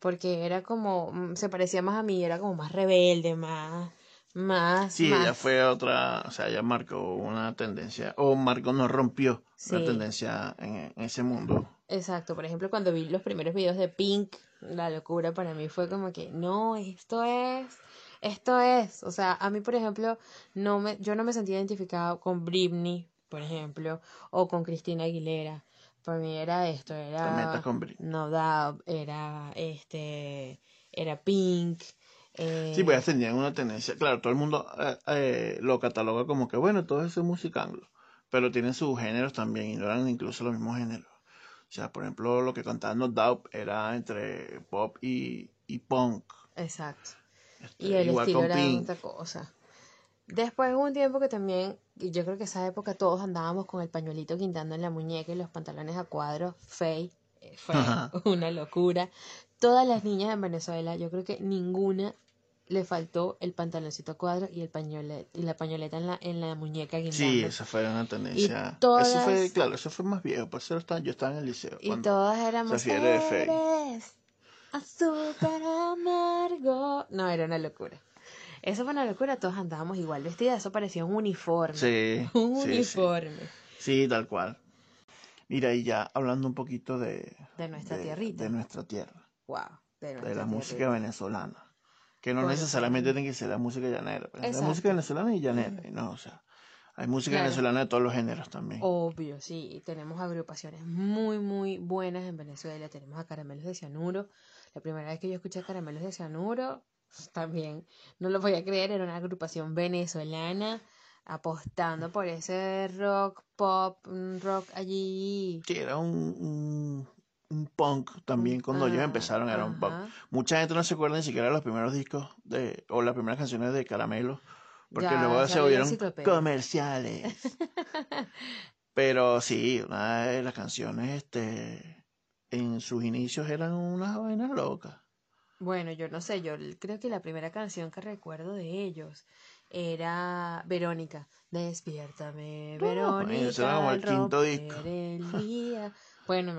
S2: Porque era como, mm, se parecía más a mí, era como más rebelde, más, más,
S1: Sí,
S2: más.
S1: ella fue otra, o sea, ella marcó una tendencia, o marcó, no rompió
S2: Sí.
S1: una tendencia en, en ese mundo.
S2: Exacto, por ejemplo, cuando vi los primeros videos de Pink, la locura para mí fue como que, no, esto es, esto es. O sea, a mí, por ejemplo, no me, yo no me sentía identificada con Britney, por ejemplo, o con Cristina Aguilera. Para mí era esto, era
S1: metas con Britney.
S2: No Doubt, era este, era Pink. eh,
S1: Sí, pues ellas tenían una tendencia, claro, todo el mundo eh, eh, lo cataloga como que, bueno, todo eso es música anglo, pero tienen sus géneros también, y no eran incluso los mismos géneros. O sea, por ejemplo, lo que cantaban No Doubt era entre pop y, y punk.
S2: Exacto.
S1: Este,
S2: Y el estilo era
S1: Pink.
S2: otra cosa. Después hubo un tiempo que también, yo creo que esa época todos andábamos con el pañuelito quintando en la muñeca y los pantalones a cuadros, fey, eh, fue
S1: Ajá.
S2: una locura. Todas las niñas en Venezuela, yo creo que ninguna le faltó el pantaloncito a cuadros y el pañolet, y la pañoleta en la, en la muñeca guindando.
S1: Sí, esa fue una tendencia.
S2: todas-
S1: Eso fue, claro, eso fue más viejo, por eso estaba- yo estaba en el liceo.
S2: Y todas éramos
S1: se fiel de Fey.
S2: "Eres azúcar amargo. No, era una locura. Eso fue una locura, todos andábamos igual vestidas, eso parecía un uniforme.
S1: Sí,
S2: Un
S1: sí,
S2: uniforme
S1: Sí, tal cual. Mira, y ya hablando un poquito de,
S2: de nuestra
S1: de,
S2: tierrita.
S1: de nuestra tierra,
S2: Wow, de,
S1: de la música venezolana. Que no
S2: Bueno,
S1: necesariamente tiene que ser la música llanera. pero La música venezolana y llanera. y No, o sea, hay música
S2: Claro.
S1: venezolana de todos los géneros también.
S2: Obvio, sí, tenemos agrupaciones muy, muy buenas en Venezuela. Tenemos a Caramelos de Cianuro. La primera vez que yo escuché Caramelos de Cianuro también. No lo podía creer, era una agrupación venezolana apostando por ese rock, pop, rock allí.
S1: Sí, era un, un, punk también. Cuando ellos empezaron era un punk. Mucha gente no se acuerda ni siquiera de los primeros discos de, o las primeras canciones de Caramelo, porque luego se volvieron comerciales. Pero sí, una de las canciones, este, en sus inicios eran unas vainas locas.
S2: Bueno, yo no sé, yo creo que la primera canción que recuerdo de ellos era Verónica. Despiértame, Verónica. Eso era como el quinto disco. Bueno,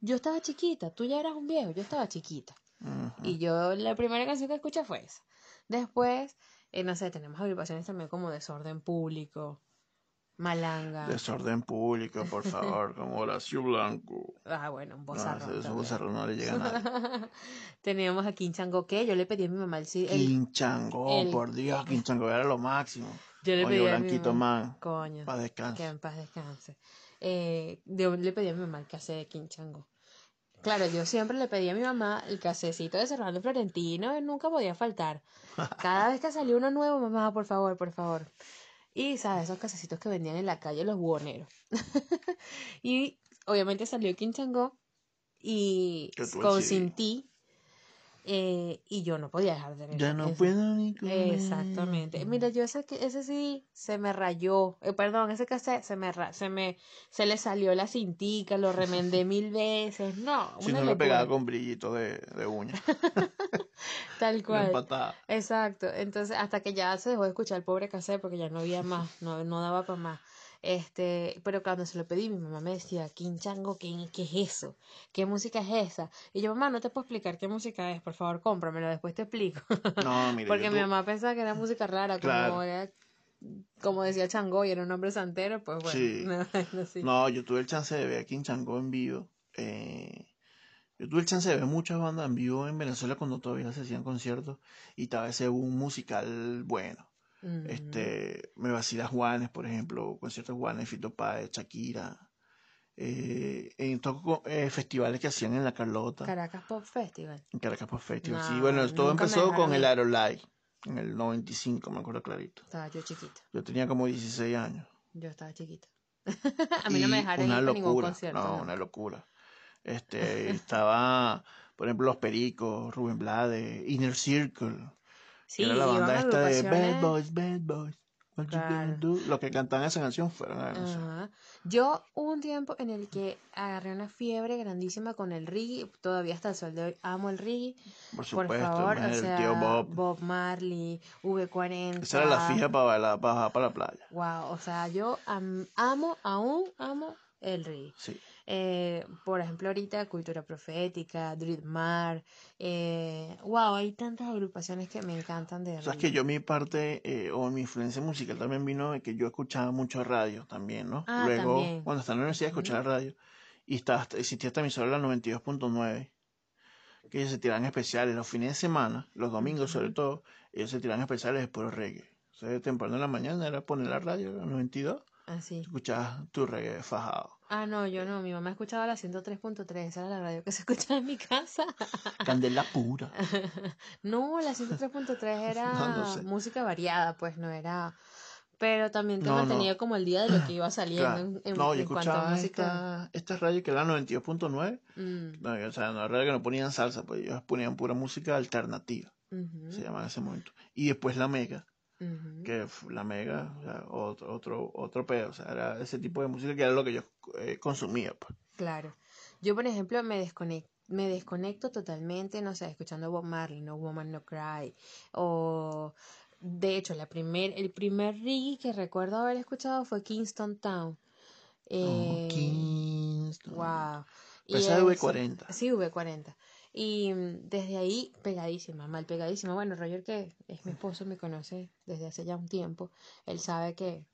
S2: yo estaba chiquita, tú ya eras un viejo, yo estaba chiquita. Y yo la primera canción que escuché fue esa. Después, eh, no sé, tenemos agrupaciones también como Desorden Público, Malanga.
S1: Desorden público, por favor, como Horacio Blanco.
S2: Ah, bueno, un bozarrón.
S1: No, bozarrón no le llega a nadie.
S2: Teníamos a Quinchango, ¿qué? Yo le pedí a mi mamá el...
S1: Quinchango, por Dios, Quinchango era lo máximo. Yo le pedí a mi Man.
S2: Coño.
S1: Paz descanse.
S2: Que en paz descanse. Eh, yo le pedí a mi mamá el cassette de Quinchango. Claro, yo siempre le pedí a mi mamá el casecito de Serrano Florentino, nunca podía faltar. Cada vez que salió uno nuevo, mamá, por favor, por favor. Y, ¿sabes? Esos casecitos que vendían en la calle los buhoneros. y obviamente salió Quinchango y con Sin Ti. Eh, y yo no podía dejar de
S1: ver. Ya no puedo ni
S2: comer. Exactamente. Mira, yo ese, ese sí se me rayó. Eh, perdón, ese cassette se me, se me se le salió la cintica, lo remendé mil veces. No,
S1: si no lo pegaba con brillito de, de uña.
S2: Tal cual. Exacto. Entonces, hasta que ya se dejó de escuchar el pobre cassette porque ya no había más, no, no daba para más. Este, pero cuando se lo pedí, mi mamá me decía, Quinchango, ¿qué, ¿qué es eso? ¿Qué música es esa? Y yo, mamá, no te puedo explicar qué música es, por favor, cómpramelo, después te explico. No, mira, Porque mi mamá pensaba que era música rara, como era como decía Chango y era un hombre santero, pues bueno.
S1: No, yo tuve el chance de ver a Quinchango en vivo. Eh, yo tuve el chance de ver muchas bandas en vivo en Venezuela cuando todavía se hacían conciertos y estaba ese un musical bueno. Este, me vacila Juanes, por ejemplo, conciertos Juanes, Fito Páez, Shakira. Eh, en todos eh, festivales que hacían en la Carlota.
S2: Caracas Pop Festival.
S1: En Caracas Pop Festival, sí. Bueno, todo empezó con el Aerolite en el 95, me acuerdo clarito.
S2: Estaba yo chiquita.
S1: Yo tenía como 16 años.
S2: Yo estaba chiquita. a mí no me dejaron ir a ningún concierto.
S1: No, una locura. Este, estaba, por ejemplo, Los Pericos, Rubén Blade, Inner Circle. Sí, era la banda esta de Bad Boys, Bad Boys. Lo que cantaban esa canción fueron a
S2: Yo hubo un tiempo en el que agarré una fiebre grandísima con el reggae, todavía hasta el sol de hoy amo el reggae.
S1: Por supuesto, Por favor, el tío Bob.
S2: Bob Marley, V40.
S1: Esa era la fija para bailar, para, para la playa.
S2: Wow, o sea, yo amo, aún amo el reggae. Sí. Eh, por ejemplo, ahorita Cultura Profética, Dreadmar, eh, wow, hay tantas agrupaciones que me encantan de
S1: O sea, es que yo mi parte eh, o mi influencia musical también vino de que yo escuchaba mucho radio también, ¿no? Ah, Luego, cuando estaba en la universidad, escuchaba radio y estaba, existía esta emisora la 92.9 que ellos se tiran especiales los fines de semana, los domingos sobre todo, ellos se tiran especiales de puro reggae. O sea, temprano en la mañana era poner la radio, la 92,
S2: Sí.
S1: Escuchabas tu reggae fajado.
S2: Ah, no, yo no. Mi mamá escuchaba la 103.3. Esa era la radio que se escuchaba en mi casa.
S1: Candela pura.
S2: no, la 103.3 era música variada, pues no era. Pero también te mantenía como el día de lo que iba saliendo en,
S1: no, yo escuchaba Esta, esta radio que era 92.9. Mm. No, o sea, no radio que no ponían salsa, pues ellos ponían pura música alternativa. Se llamaba en ese momento. Y después la mega que la mega, otro, otro, otro pedo, o sea, era ese tipo de música que era lo que yo eh, consumía. Pues.
S2: Claro. Yo, por ejemplo, me desconecto, me desconecto totalmente, no sé, escuchando Bob Marley, No Woman No Cry, o de hecho, la primer, el primer reggae que recuerdo haber escuchado fue Kingston Town. Oh,
S1: eh, Kingston.
S2: Wow.
S1: Esa de V40.
S2: Sí, V40. Y mm, desde ahí, pegadísima, mal pegadísima. Bueno, Roger, que es mi esposo, me conoce desde hace ya un tiempo. Él sabe que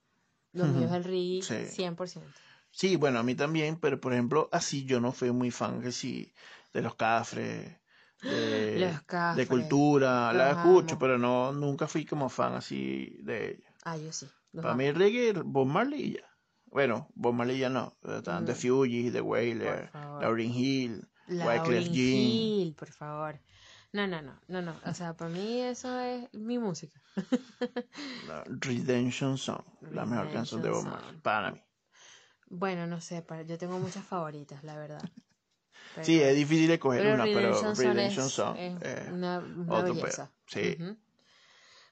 S2: lo mío es el reggae 100%.
S1: Sí, bueno, a mí también, pero por ejemplo, así yo no fui muy fan que sí, de los cafres, de, los de cultura, la escucho, pero no nunca fui como fan así de ella.
S2: Ah, yo sí.
S1: Para mí el reggae, Bob Marley y ya. Bueno, Bob Marley ya no. Están The Fugees, The Wailer, Lauryn Hill,
S2: Wyclef Jean. por favor. No, no, no, no, no. O sea, para mí eso es mi música.
S1: La Redemption Song, la mejor canción de Bob Marley, para mí.
S2: Bueno, no sé, para- yo tengo muchas favoritas, la verdad.
S1: Sí, es difícil escoger
S2: pero
S1: una, pero
S2: Redemption Song
S1: Redemption
S2: es,
S1: Song
S2: es
S1: eh,
S2: una, una belleza.
S1: pedo. Sí.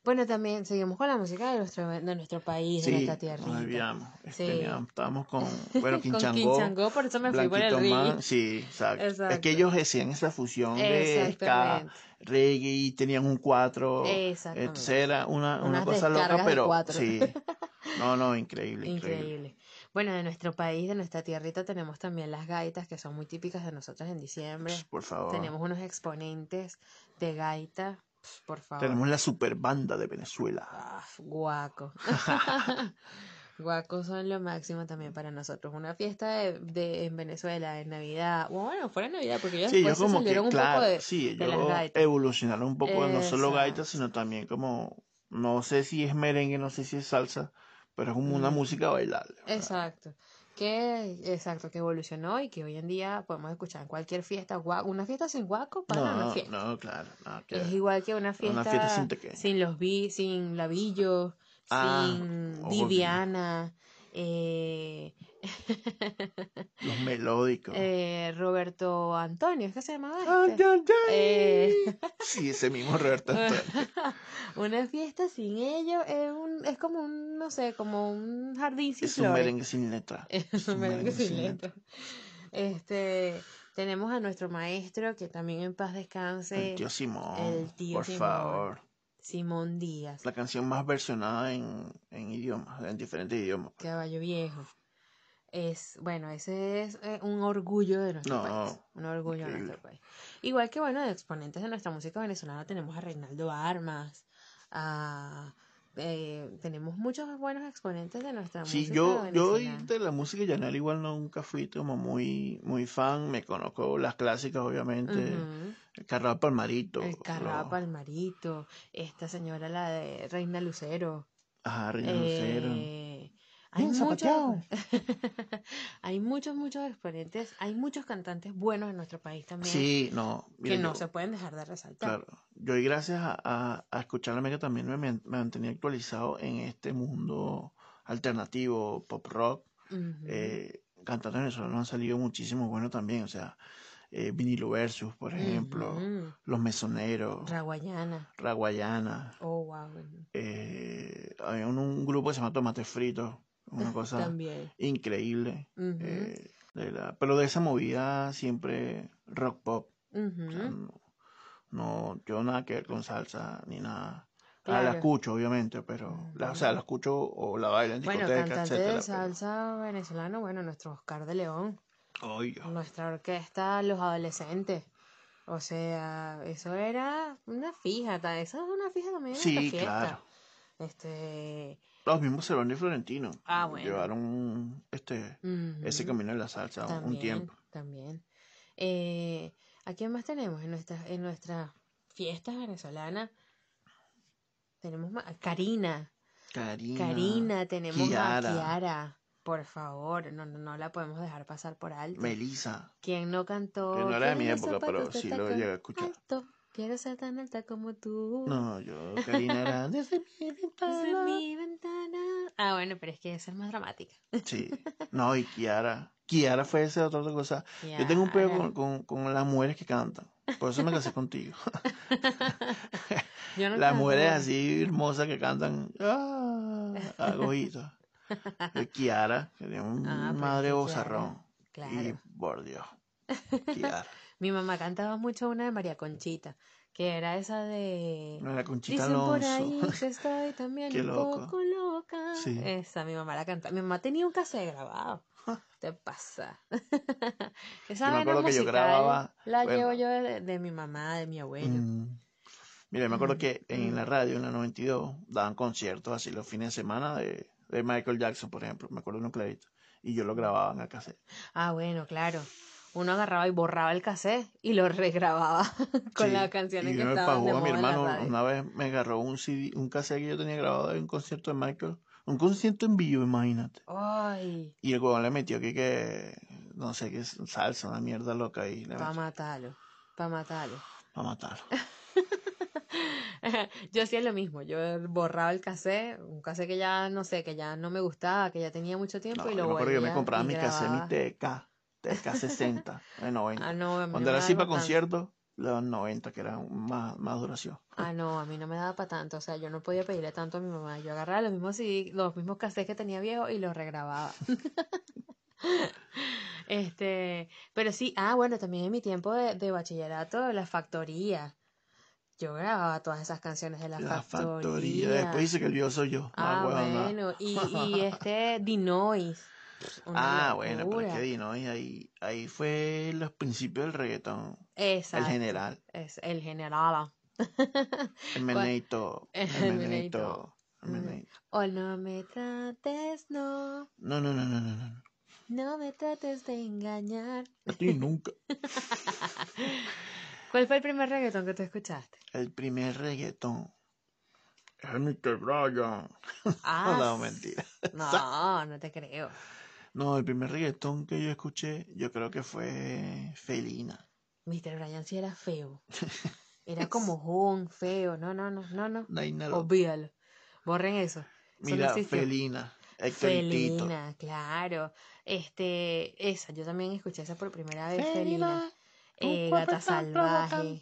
S2: Bueno, también seguimos con la música de nuestro, de nuestro país, de
S1: Sí,
S2: nuestra tierrita.
S1: nos olvidamos.
S2: Sí.
S1: Teníamos- estábamos con, bueno,
S2: Con
S1: Quinchangó,
S2: Quinchangó, por eso me fui por el reggae.
S1: Sí, exacto. Es
S2: Exacto.
S1: que ellos hacían esa fusión de ska, reggae tenían un cuatro.
S2: Exactamente.
S1: Entonces era una, una
S2: Unas
S1: cosa loca, pero sí. No, no, increíble, increíble.
S2: Increíble. Bueno, de nuestro país, de nuestra tierrita, tenemos también las gaitas, que son muy típicas de nosotras en diciembre.
S1: Por favor.
S2: Tenemos unos exponentes de gaita, por favor.
S1: Tenemos la super banda de Venezuela.
S2: Ah, guaco. Guacos son lo máximo también para nosotros. Una fiesta de, de- en Venezuela, en Navidad. o Bueno, fuera Navidad, porque ellos
S1: Sí,
S2: después se
S1: como que,
S2: un
S1: claro,
S2: poco de,
S1: sí,
S2: de las
S1: evolucionaron un poco, no solo gaitas, sino también como, no sé si es merengue, no sé si es salsa, pero es como una
S2: Mm.
S1: música bailable. sea,
S2: Exacto. Que, exacto, que evolucionó y que hoy en día podemos escuchar en cualquier fiesta. Una fiesta sin guaco para una
S1: No,
S2: fiesta.
S1: no, claro, nada que
S2: Es igual que una fiesta,
S1: Una fiesta sin
S2: sin los sin labillo,
S1: Ah,
S2: sin
S1: obvio.
S2: Viviana, eh,
S1: Los melódicos.
S2: eh, Roberto Antonio, ¿es que se llamaba este?
S1: ay, ay.
S2: Eh,
S1: Sí, ese mismo Roberto Antonio.
S2: una fiesta sin ellos es un, es como un, no sé, como un jardín sin
S1: Es un
S2: flores.
S1: merengue sin letra.
S2: Es un merengue sin letra. Este, tenemos a nuestro maestro, que también en paz descanse,
S1: El tío Simón.
S2: el tío
S1: por
S2: Simón.
S1: favor.
S2: Simón Díaz,
S1: La canción más versionada en, en idiomas, en diferentes idiomas.
S2: Caballo Viejo. Es, bueno, ese es eh, un orgullo de nuestro
S1: No,
S2: país. Un orgullo de nuestro país. Igual que, bueno, de exponentes de nuestra música venezolana tenemos a Reinaldo Armas, a, eh, tenemos muchos buenos exponentes de nuestra
S1: Sí,
S2: música
S1: yo, yo de la música llanera igual nunca fui como muy, muy fan. Me conozco las clásicas, obviamente.
S2: Ujú.
S1: El Carnaval Palmarito.
S2: El Carrapa
S1: lo-
S2: Palmarito, esta señora, la de Reina Lucero.
S1: Ajá, Reina Lucero.
S2: Hay muchos, hay muchos, muchos exponentes, hay muchos cantantes buenos en nuestro país también
S1: Sí, no. mira,
S2: que no
S1: yo-
S2: se pueden dejar de resaltar.
S1: Claro. Yo y gracias a, a, a escuchar la también me, man- me mantenía actualizado en este mundo alternativo, pop rock. Eh, cantantes venezolanos han salido muchísimos buenos también. O sea, eh, Vinilo Versus, por ejemplo. Los Mesoneros.
S2: Raguayana.
S1: Raguayana.
S2: Oh, wow.
S1: Eh, había un, un grupo que se llama Tomate Frito. Una cosa
S2: También.
S1: increíble. Eh, de la, pero de esa movida siempre rock pop.
S2: Ujú.
S1: O sea, no, no, yo nada que ver con salsa ni nada. Ah, la
S2: Claro.
S1: escucho, obviamente, pero, la, o sea, la escucho o la bailo en
S2: Bueno,
S1: discoteca,
S2: cantante
S1: etcétera.
S2: de salsa venezolano, bueno, nuestro Oscar de León.
S1: pero- Oye,
S2: Nuestra orquesta, Los Adolescentes. O sea, eso era una fija, eso es una fija también
S1: Sí,
S2: esta fiesta.
S1: claro.
S2: Este,
S1: los mismos Cerón y Florentino
S2: Ah, bueno.
S1: llevaron este, ese camino de la salsa un tiempo.
S2: También. Eh, ¿A quién más tenemos en nuestras en nuestras fiestas venezolanas? Tenemos a Karina,
S1: Karina.
S2: Karina, tenemos
S1: Kiara.
S2: a Kiara. Por favor, no, no, no la podemos dejar pasar por alto.
S1: Melissa.
S2: ¿Quién no cantó?
S1: Que no era de
S2: "Quiero
S1: mi época, pero sí lo llegué a escuchar.
S2: alto, Quiero ser tan alta como tú.
S1: No, yo, Karina desde mi
S2: Desde
S1: ventana.
S2: mi ventana. Ah, bueno, pero es que esa es más dramática.
S1: Sí. No, y Kiara. Kiara fue esa otra cosa. Yo tengo un
S2: Kiara.
S1: con, con, con las mujeres que cantan. Por eso me casé contigo.
S2: Yo no
S1: Las
S2: canto.
S1: mujeres así hermosas que cantan. Ah, agojito. El Kiara, que tiene un
S2: Ah,
S1: madre bozarrón.
S2: Kiara,
S1: Y
S2: Claro.
S1: por Dios. Kiara.
S2: Mi mamá cantaba mucho una de María Conchita, que era esa de...
S1: No, La Conchita
S2: Dicen por ahí que estoy también
S1: Qué
S2: un
S1: loco.
S2: poco loca.
S1: Sí.
S2: Esa, mi mamá la cantaba. Mi mamá tenía un cassette grabado. Te pasa. Esa
S1: Yo me acuerdo que yo grababa-
S2: La
S1: bueno.
S2: llevo yo de, de mi mamá, de mi abuelo.
S1: Mm. Mira, me acuerdo
S2: Mm,
S1: que en
S2: mm.
S1: la radio, en la 92, daban conciertos así los fines de semana de, de Michael Jackson, por ejemplo. Me acuerdo de un clarito. Y yo lo grababa en el cassette.
S2: Ah, bueno, claro. Uno agarraba y borraba el cassette y lo regrababa con
S1: Sí,
S2: las canciones
S1: y
S2: que
S1: yo me
S2: estaban de
S1: pagó a mi
S2: moda en la
S1: hermano. Una vez me agarró un CD, un cassette que yo tenía grabado de un concierto de Michael. Un concierto en vivo, imagínate.
S2: Ay,
S1: Y el huevón le metió que, que no sé qué salsa, una mierda loca ahí. le
S2: pa'
S1: metió.
S2: matarlo, pa' matarlo.
S1: para matar.
S2: yo hacía lo mismo, yo borraba el cassette, un cassette que ya no sé, que ya no me gustaba, que ya tenía mucho tiempo
S1: No,
S2: y
S1: yo
S2: lo
S1: me acuerdo que yo me
S2: volvía
S1: compraba mi cassette, mi
S2: grababa.
S1: TK 60, de 90.
S2: Ah, no, a mí
S1: Cuando
S2: no
S1: era así para conciertos, los 90, que eran más, más duración.
S2: Ah, no, a mí no me daba para tanto, o sea, yo no podía pedirle tanto a mi mamá. Yo agarraba los mismos CD, los mismos cassettes que tenía viejos y los regrababa. Este, pero sí, ah, bueno, también en mi tiempo de, de bachillerato, la factoría. Yo grababa todas esas canciones de la,
S1: La factoría.
S2: factoría.
S1: Después dice que el yo soy yo.
S2: Ah,
S1: no.
S2: bueno, y, y este Dinois. Una
S1: Ah, bueno, pero es que y ahí, ahí fue los principios del reggaetón. El general,
S2: es el general.
S1: el meneito,
S2: El meneito.
S1: el
S2: Mm.
S1: meneito.
S2: O no me trates, no,
S1: No, no, no, no, no, no.
S2: no me trates de engañar.
S1: A ti nunca.
S2: ¿Cuál fue el primer reggaetón que tú escuchaste?
S1: El primer reggaetón. Es Mr. Bryan.
S2: Ah,
S1: No, mentira.
S2: no, no te creo.
S1: No, el primer reggaetón que yo escuché, yo creo que fue Felina.
S2: Mr. Bryan sí era feo. Era como Jun, feo. No, no, no, no, no.
S1: López.
S2: Olvídalo. Borren eso. Eso no
S1: Mira,
S2: existió.
S1: Felina.
S2: Felina, claro. Este, esa, yo también escuché esa por primera vez, Felina. Eh, Gata Salvaje.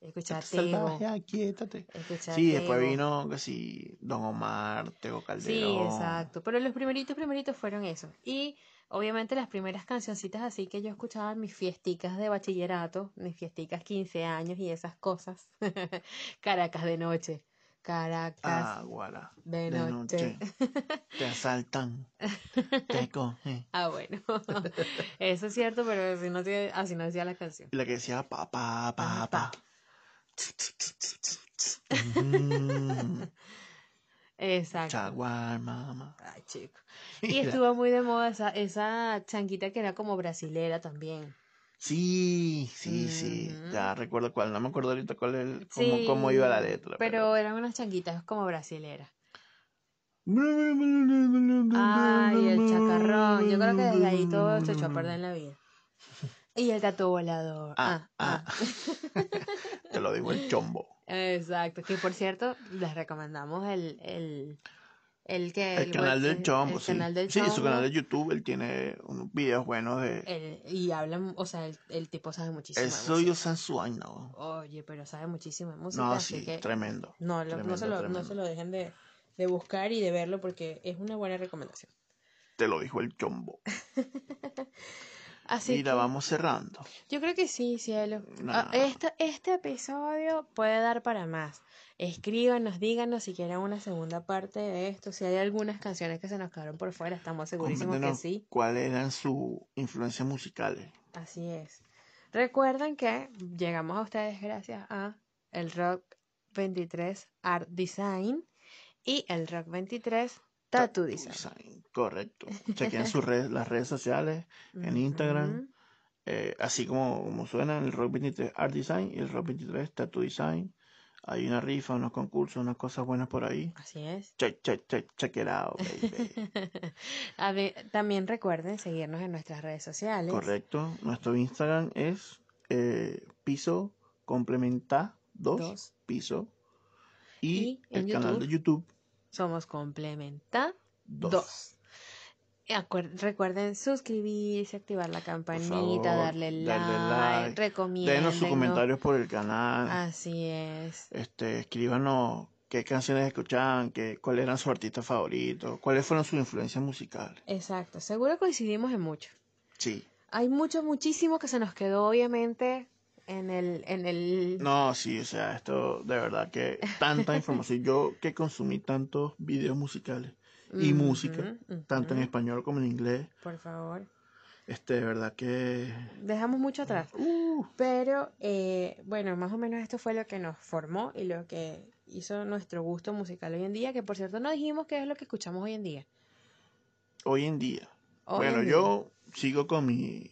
S2: Tego.
S1: Salvaje, aquíétate. Sí, después vino que sí, Don Omar, Tego
S2: Sí,
S1: Calderón.
S2: exacto. Pero los primeritos, primeritos fueron esos. Y obviamente las primeras cancioncitas así que yo escuchaba en mis fiesticas de bachillerato, mis fiesticas 15 años y esas cosas. Caracas de noche. Caracas
S1: Ah, guara.
S2: de,
S1: De
S2: noche.
S1: noche. Te asaltan. Te cogen.
S2: ah, bueno. Eso es cierto, pero así no, así no decía la canción.
S1: La que decía pa, pa, pa,
S2: Pa,
S1: pa.
S2: pa.
S1: Mm,
S2: Exacto.
S1: Jaguar, mamá.
S2: Ay, chico. Y estuvo muy de moda esa, esa chanquita que era como brasilera también.
S1: Sí, sí, sí. Ya recuerdo cuál. No me acuerdo ahorita cuál el, cómo,
S2: Sí,
S1: cómo iba la letra.
S2: Pero eran unas chanquitas como brasileras.
S1: Ay,
S2: Ay, el chacarrón. Yo creo que desde ahí todo se echó a perder en la vida. Y el gato volador.
S1: Ah,
S2: Ah,
S1: ah. lo digo el chombo.
S2: Exacto. Que por cierto, les recomendamos el, el, el que.
S1: El canal del chombo,
S2: el
S1: sí.
S2: canal del
S1: Sí, su
S2: Chombo.
S1: canal de YouTube, él tiene unos videos buenos de...
S2: El- y hablan, o sea, el, el tipo sabe muchísimo. de
S1: Eso yo san su vaina, ¿no?
S2: Oye, pero sabe muchísimo de música.
S1: No,
S2: así
S1: sí,
S2: que
S1: tremendo.
S2: no, lo- no,
S1: tremendo,
S2: se lo, no se lo dejen de, de buscar y de verlo porque es una buena recomendación.
S1: Te lo dijo el chombo.
S2: Así
S1: Mira,
S2: que-
S1: vamos cerrando.
S2: Yo creo que sí, cielo. Ah, este, este episodio puede dar para más. Escríbanos, díganos si quieren una segunda parte de esto. Si hay algunas canciones que se nos quedaron por fuera, estamos segurísimos que sí.
S1: cuáles eran sus influencias musicales.
S2: Así es. Recuerden que llegamos a ustedes gracias a el Rock 23 Art Design y el Rock 23 Tattoo Design.
S1: Design, Correcto. Chequen sus redes, las redes sociales, en Instagram. Eh, así como, como suena el Rock 23 Art Design y el Rock 23 Tattoo Design. Hay una rifa, unos concursos, unas cosas buenas por ahí.
S2: Así es.
S1: Check, check, check, check it out, baby.
S2: A ver, también recuerden seguirnos en nuestras redes sociales.
S1: Correcto. Nuestro Instagram es eh, piso complementa 2
S2: Dos.
S1: piso. Y, el canal de YouTube
S2: Somos Complementa
S1: 2.
S2: 2. Recuerden suscribirse, activar la campanita,
S1: favor,
S2: darle like,
S1: darle like,
S2: recomienden.
S1: Denos sus comentarios por el canal.
S2: Así es.
S1: Este, escríbanos qué canciones escuchaban, qué, cuáles eran sus artistas favoritos, cuáles fueron sus influencias musicales.
S2: Exacto. Seguro coincidimos en mucho.
S1: Sí.
S2: Hay mucho, muchísimo que se nos quedó, obviamente, en el, en el.
S1: No, sí, o sea, esto de verdad que tanta información. Yo que consumí tantos videos musicales y música, tanto en español como en inglés,
S2: Por favor.
S1: este, de verdad que...
S2: Dejamos mucho atrás.
S1: Uh,
S2: Pero, eh, bueno, más o menos esto fue lo que nos formó y lo que hizo nuestro gusto musical hoy en día, que por cierto no dijimos qué es lo que escuchamos hoy en día.
S1: hoy en día.
S2: Hoy
S1: bueno,
S2: en día.
S1: yo sigo con mi...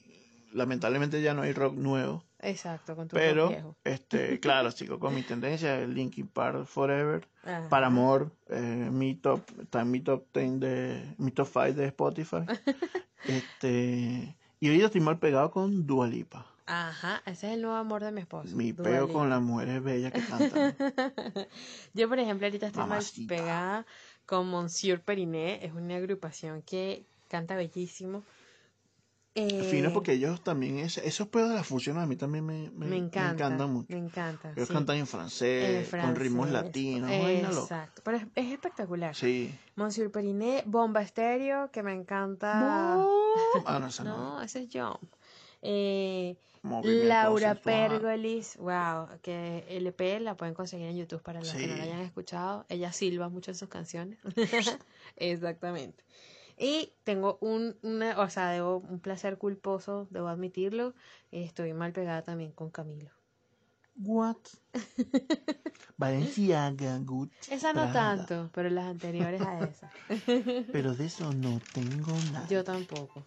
S1: Lamentablemente ya no hay rock nuevo,
S2: Exacto, con tu
S1: pero,
S2: viejo.
S1: este, claro, sigo con mi tendencia, Linkin Park Forever,
S2: Ajá.
S1: para amor, eh, mi top, está en mi top 10 de, mi top 5 de Spotify. este, y ahorita estoy mal pegado con Dua Lipa.
S2: Ajá, ese es el nuevo amor de mi esposo.
S1: Mi
S2: Dua
S1: peo
S2: Lipa.
S1: con las mujeres bellas que cantan.
S2: Yo, por ejemplo, ahorita estoy mal
S1: Mamacita.
S2: pegada con Monsieur Periné. Es una agrupación que canta bellísimo. Eh,
S1: Fino porque ellos también, es, esos pedos de la fusión a mí también me, me,
S2: me encanta.
S1: encantan mucho.
S2: Me encanta.
S1: Ellos
S2: sí.
S1: cantan en francés,
S2: En
S1: con ritmos latinos.
S2: Exacto. Pero es, es espectacular.
S1: Sí.
S2: Monsieur Periné, Bomba Estéreo, que me encanta.
S1: Ah, no, esa no.
S2: No, ese es Jump. Eh, Laura. Pergolis, wow, que el EP la pueden conseguir en YouTube para los que no la hayan escuchado. Ella silba mucho en sus canciones. Exactamente. Y tengo un, una, o sea, debo, un placer culposo, debo admitirlo. Estoy mal pegada también con Camilo.
S1: What? Valenciaga, Gucci.
S2: Esa no
S1: Prada.
S2: tanto, pero las anteriores a esa.
S1: Pero de eso no tengo nada.
S2: Yo tampoco.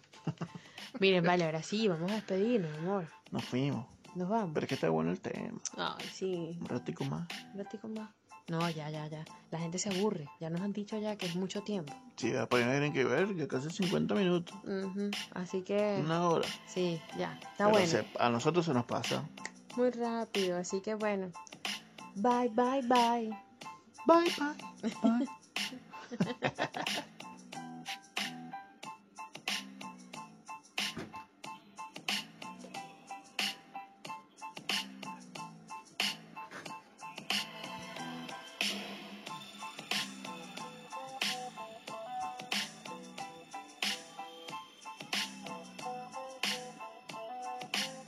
S2: Miren, vale, ahora sí, vamos a despedirnos, amor.
S1: Nos fuimos.
S2: Nos vamos.
S1: Pero que está bueno el tema.
S2: Ay, sí.
S1: Un ratico más.
S2: Un ratico más. No, ya, ya, ya. La gente se aburre. Ya nos han dicho ya que es mucho tiempo.
S1: Sí, después tienen que ver que casi 50 minutos.
S2: Así que,
S1: Una hora.
S2: sí, ya. Está
S1: Pero
S2: bueno.
S1: se- a nosotros se nos pasa.
S2: Muy rápido. Así que, bueno. Bye, bye, bye.
S1: Bye, bye. bye.